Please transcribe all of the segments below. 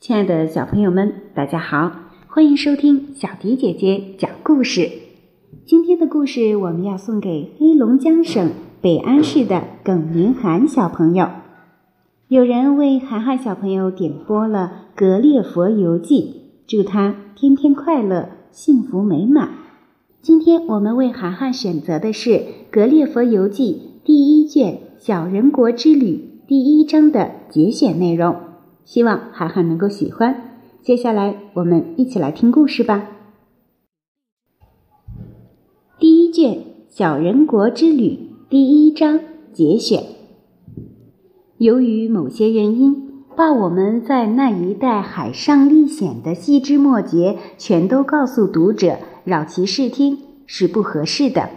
亲爱的小朋友们，大家好，欢迎收听小迪姐姐讲故事。今天的故事我们要送给黑龙江省北安市的耿明涵小朋友。有人为涵涵小朋友点播了《格列佛游记》，祝他天天快乐，幸福美满。今天我们为涵涵选择的是《格列佛游记》第一卷《小人国之旅》第一章的节选内容。希望涵涵能够喜欢。接下来，我们一起来听故事吧。第一卷《小人国之旅》第一章节选。由于某些原因，把我们在那一带海上历险的细枝末节全都告诉读者，扰其视听是不合适的。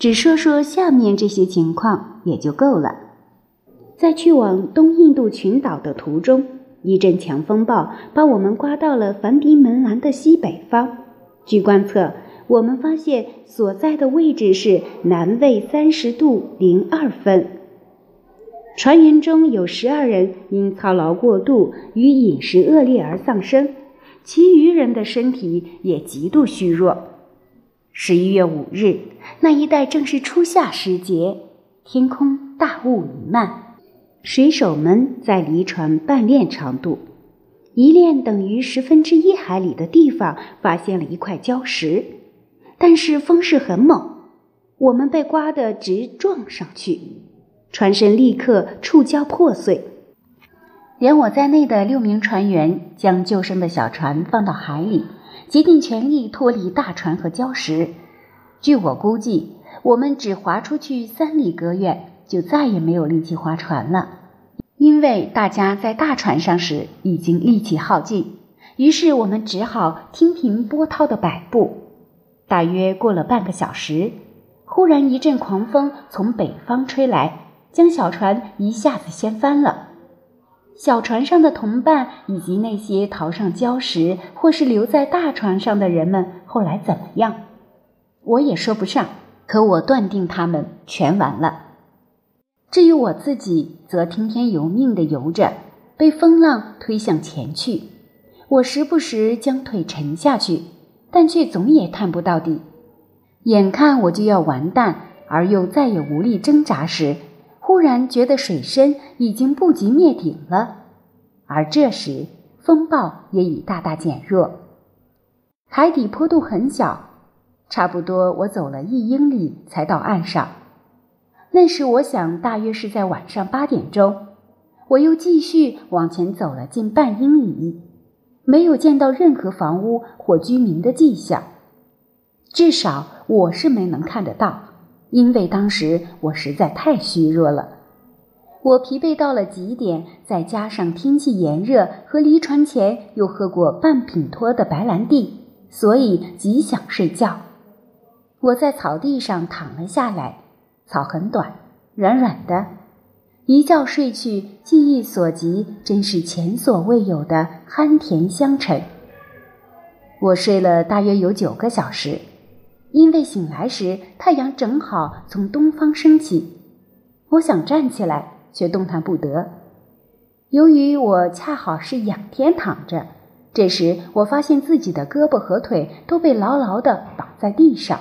只说说下面这些情况也就够了。在去往东印度群岛的途中，一阵强风暴把我们刮到了梵迪门兰的西北方。据观测，我们发现所在的位置是南纬三十度零二分。船员中有十二人因操劳过度与饮食恶劣而丧生，其余人的身体也极度虚弱。十一月五日，那一带正是初夏时节，天空大雾弥漫。水手们在离船半链长度，一链等于十分之一海里的地方，发现了一块礁石，但是风势很猛，我们被刮得直撞上去，船身立刻触礁破碎，连我在内的六名船员将救生的小船放到海里，竭尽全力脱离大船和礁石。据我估计，我们只划出去三里格远。就再也没有力气划船了，因为大家在大船上时已经力气耗尽。于是我们只好听凭波涛的摆布。大约过了半个小时，忽然一阵狂风从北方吹来，将小船一下子掀翻了。小船上的同伴以及那些逃上礁石或是留在大船上的人们后来怎么样，我也说不上。可我断定他们全完了。至于我自己，则听天由命地游着，被风浪推向前去。我时不时将腿沉下去，但却总也探不到底。眼看我就要完蛋，而又再也无力挣扎时，忽然觉得水深已经不及灭顶了。而这时风暴也已大大减弱，海底坡度很小，差不多我走了一英里才到岸上。那时我想，大约是在晚上八点钟。我又继续往前走了近半英里，没有见到任何房屋或居民的迹象，至少我是没能看得到，因为当时我实在太虚弱了。我疲惫到了极点，再加上天气炎热和离船前又喝过半品托的白兰地，所以极想睡觉。我在草地上躺了下来。草很短，软软的，一觉睡去，记忆所及，真是前所未有的酣甜香沉。我睡了大约有九个小时，因为醒来时太阳正好从东方升起，我想站起来，却动弹不得。由于我恰好是仰天躺着，这时我发现自己的胳膊和腿都被牢牢地绑在地上。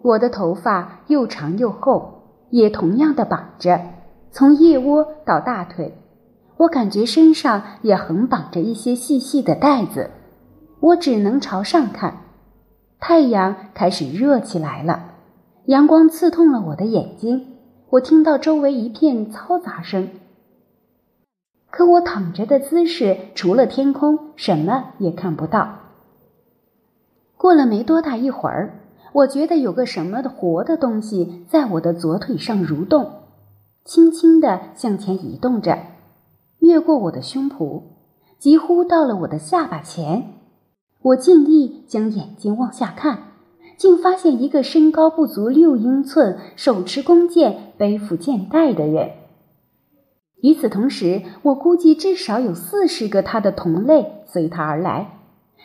我的头发又长又厚，也同样的绑着，从腋窝到大腿。我感觉身上也横绑着一些细细的带子。我只能朝上看。太阳开始热起来了，阳光刺痛了我的眼睛。我听到周围一片嘈杂声，可我躺着的姿势，除了天空，什么也看不到。过了没多大一会儿。我觉得有个什么的活的东西在我的左腿上蠕动，轻轻地向前移动着，越过我的胸脯，几乎到了我的下巴前。我尽力将眼睛往下看，竟发现一个身高不足六英寸、手持弓箭、背负箭袋的人。与此同时，我估计至少有四十个他的同类随他而来。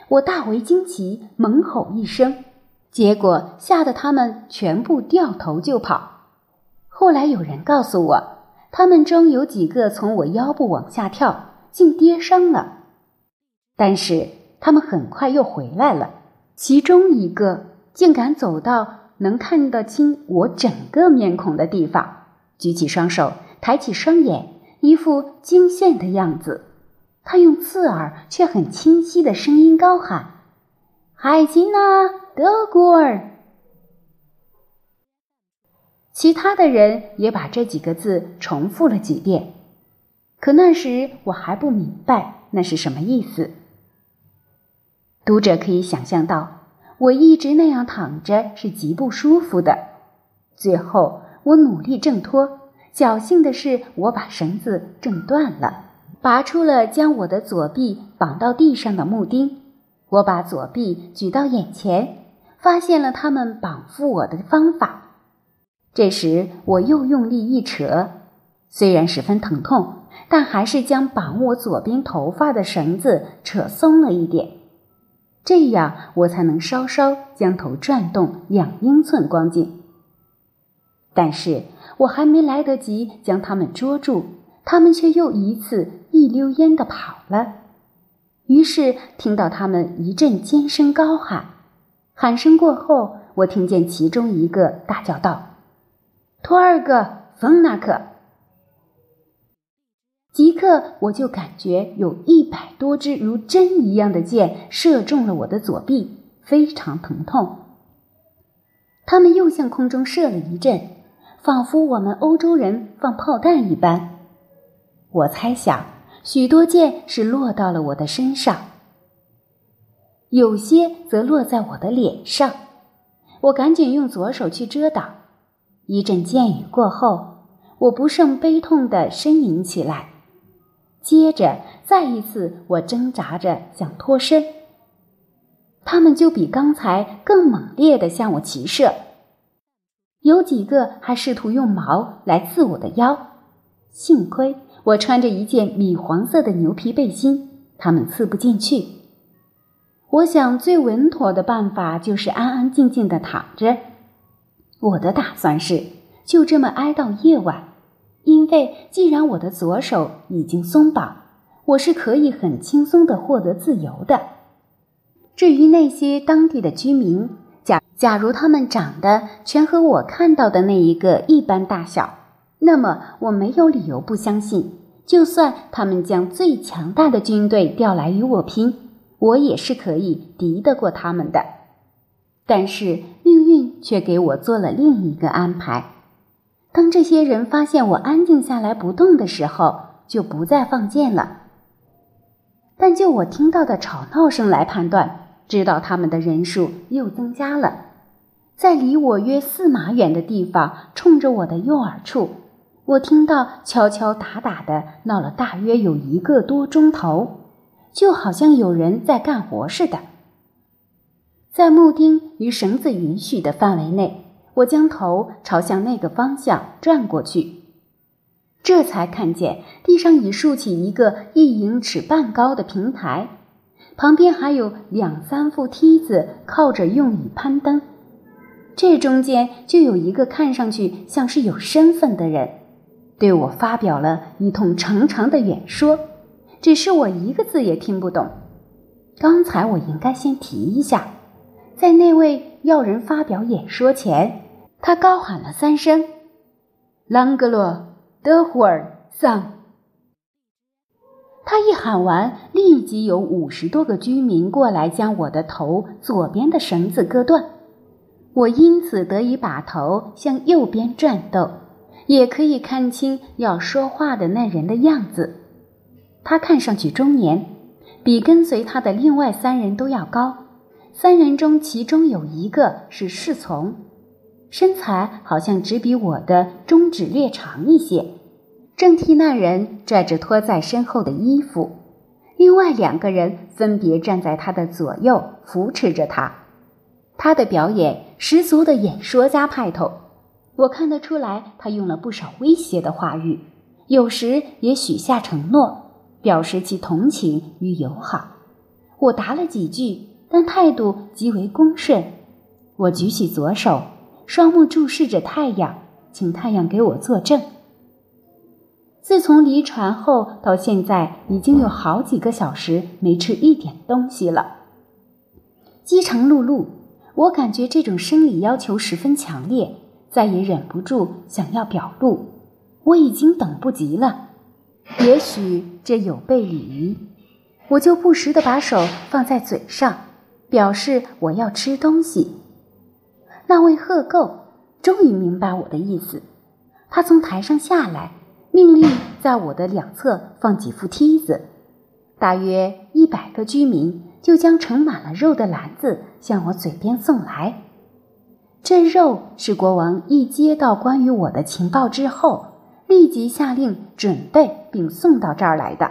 我大为惊奇，猛吼一声，结果吓得他们全部掉头就跑。后来有人告诉我，他们中有几个从我腰部往下跳，竟跌伤了。但是他们很快又回来了，其中一个竟敢走到能看得清我整个面孔的地方，举起双手，抬起双眼。一副惊羡的样子，他用刺耳却很清晰的声音高喊：“海琴呐，德古尔！”其他的人也把这几个字重复了几遍，可那时我还不明白那是什么意思。读者可以想象到，我一直那样躺着是极不舒服的。最后，我努力挣脱。侥幸的是，我把绳子挣断了，拔出了将我的左臂绑到地上的木钉。我把左臂举到眼前，发现了他们绑缚我的方法。这时，我又用力一扯，虽然十分疼痛，但还是将绑我左边头发的绳子扯松了一点，这样我才能稍稍将头转动两英寸光景。但是。我还没来得及将他们捉住，他们却又一次一溜烟的跑了。于是听到他们一阵尖声高喊，喊声过后，我听见其中一个大叫道：“托尔格，冯纳克！”即刻我就感觉有一百多支如针一样的箭射中了我的左臂，非常疼痛。他们又向空中射了一阵。仿佛我们欧洲人放炮弹一般，我猜想许多箭是落到了我的身上，有些则落在我的脸上。我赶紧用左手去遮挡。一阵箭雨过后，我不胜悲痛地呻吟起来。接着再一次，我挣扎着想脱身，他们就比刚才更猛烈地向我齐射。有几个还试图用矛来刺我的腰，幸亏我穿着一件米黄色的牛皮背心，他们刺不进去。我想最稳妥的办法就是安安静静的躺着。我的打算是就这么挨到夜晚，因为既然我的左手已经松绑，我是可以很轻松的获得自由的。至于那些当地的居民，假假如他们长得全和我看到的那一个一般大小，那么我没有理由不相信，就算他们将最强大的军队调来与我拼，我也是可以敌得过他们的。但是命运却给我做了另一个安排：当这些人发现我安静下来不动的时候，就不再放箭了。但就我听到的吵闹声来判断，知道他们的人数又增加了。在离我约四码远的地方，冲着我的右耳处，我听到敲敲打打的闹了大约有一个多钟头，就好像有人在干活似的。在木钉与绳子允许的范围内，我将头朝向那个方向转过去，这才看见地上已竖起一个一英尺半高的平台，旁边还有两三副梯子靠着用以攀登。这中间就有一个看上去像是有身份的人，对我发表了一通长长的演说，只是我一个字也听不懂。刚才我应该先提一下，在那位要人发表演说前，他高喊了三声：“朗格洛德胡尔桑。”他一喊完，立即有五十多个居民过来将我的头左边的绳子割断。我因此得以把头向右边转动，也可以看清要说话的那人的样子。他看上去中年，比跟随他的另外三人都要高。三人中，其中有一个是侍从，身材好像只比我的中指略长一些，正替那人拽着拖在身后的衣服。另外两个人分别站在他的左右，扶持着他。他的表演十足的演说家派头，我看得出来，他用了不少威胁的话语，有时也许下承诺，表示其同情与友好。我答了几句，但态度极为恭顺。我举起左手，双目注视着太阳，请太阳给我作证。自从离船后到现在，已经有好几个小时没吃一点东西了。饥肠辘辘，我感觉这种生理要求十分强烈，再也忍不住想要表露。我已经等不及了。也许这有悖礼仪，我就不时地把手放在嘴上，表示我要吃东西。那位鹤构终于明白我的意思，他从台上下来。命令在我的两侧放几副梯子，大约一百个居民就将盛满了肉的篮子向我嘴边送来。这肉是国王一接到关于我的情报之后，立即下令准备并送到这儿来的。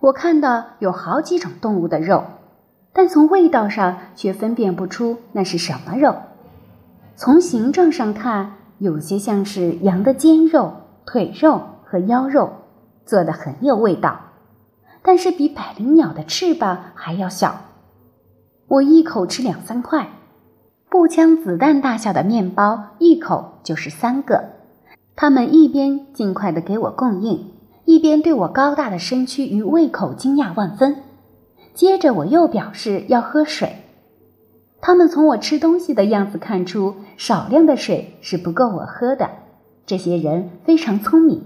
我看到有好几种动物的肉，但从味道上却分辨不出那是什么肉。从形状上看，有些像是羊的肩肉。腿肉和腰肉做的很有味道，但是比百灵鸟的翅膀还要小。我一口吃两三块，步枪子弹大小的面包一口就是三个。他们一边尽快的给我供应，一边对我高大的身躯与胃口惊讶万分。接着我又表示要喝水，他们从我吃东西的样子看出少量的水是不够我喝的。这些人非常聪明，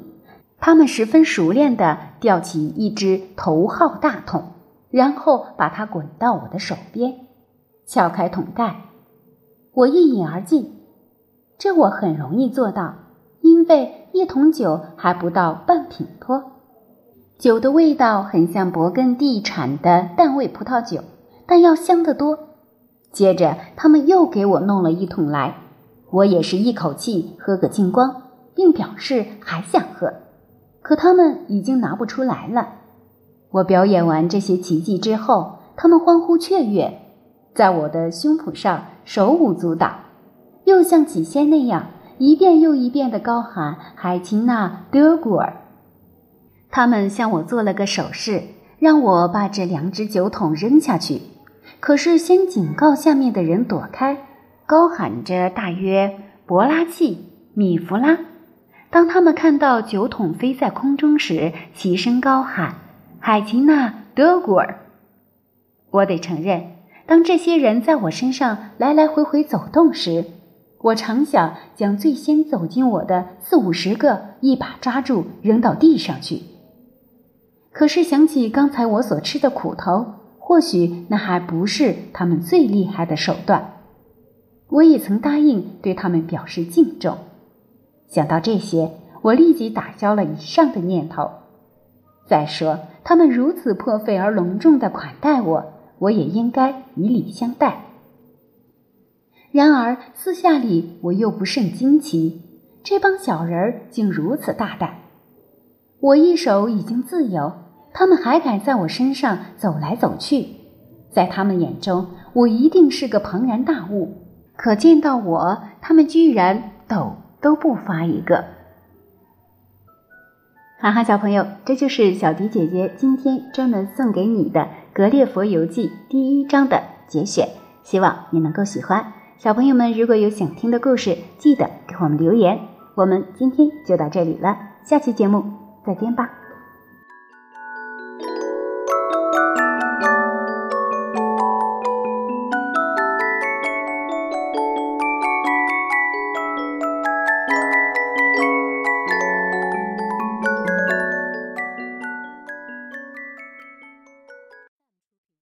他们十分熟练地吊起一只头号大桶，然后把它滚到我的手边，撬开桶盖，我一饮而尽。这我很容易做到，因为一桶酒还不到半品脱。酒的味道很像勃艮第产的淡味葡萄酒，但要香得多。接着他们又给我弄了一桶来，我也是一口气喝个精光。并表示还想喝，可他们已经拿不出来了。我表演完这些奇迹之后，他们欢呼雀跃，在我的胸脯上手舞足蹈，又像起先那样一遍又一遍地高喊“海琴娜·德古尔”。他们向我做了个手势，让我把这两只酒桶扔下去，可是先警告下面的人躲开，高喊着大约“博拉契米弗拉”。当他们看到酒桶飞在空中时，齐声高喊：“海琴娜·德古尔！”我得承认，当这些人在我身上来来回回走动时，我常想将最先走进我的四五十个一把抓住，扔到地上去。可是想起刚才我所吃的苦头，或许那还不是他们最厉害的手段。我也曾答应对他们表示敬重。想到这些，我立即打消了以上的念头。再说，他们如此破费而隆重的款待我，我也应该以礼相待。然而私下里，我又不甚惊奇，这帮小人儿竟如此大胆。我一手已经自由，他们还敢在我身上走来走去，在他们眼中，我一定是个庞然大物。可见到我，他们居然抖。都不发一个，哈哈，小朋友，这就是小迪姐姐今天专门送给你的《格列佛游记》第一章的节选，希望你能够喜欢。小朋友们，如果有想听的故事，记得给我们留言。我们今天就到这里了，下期节目再见吧。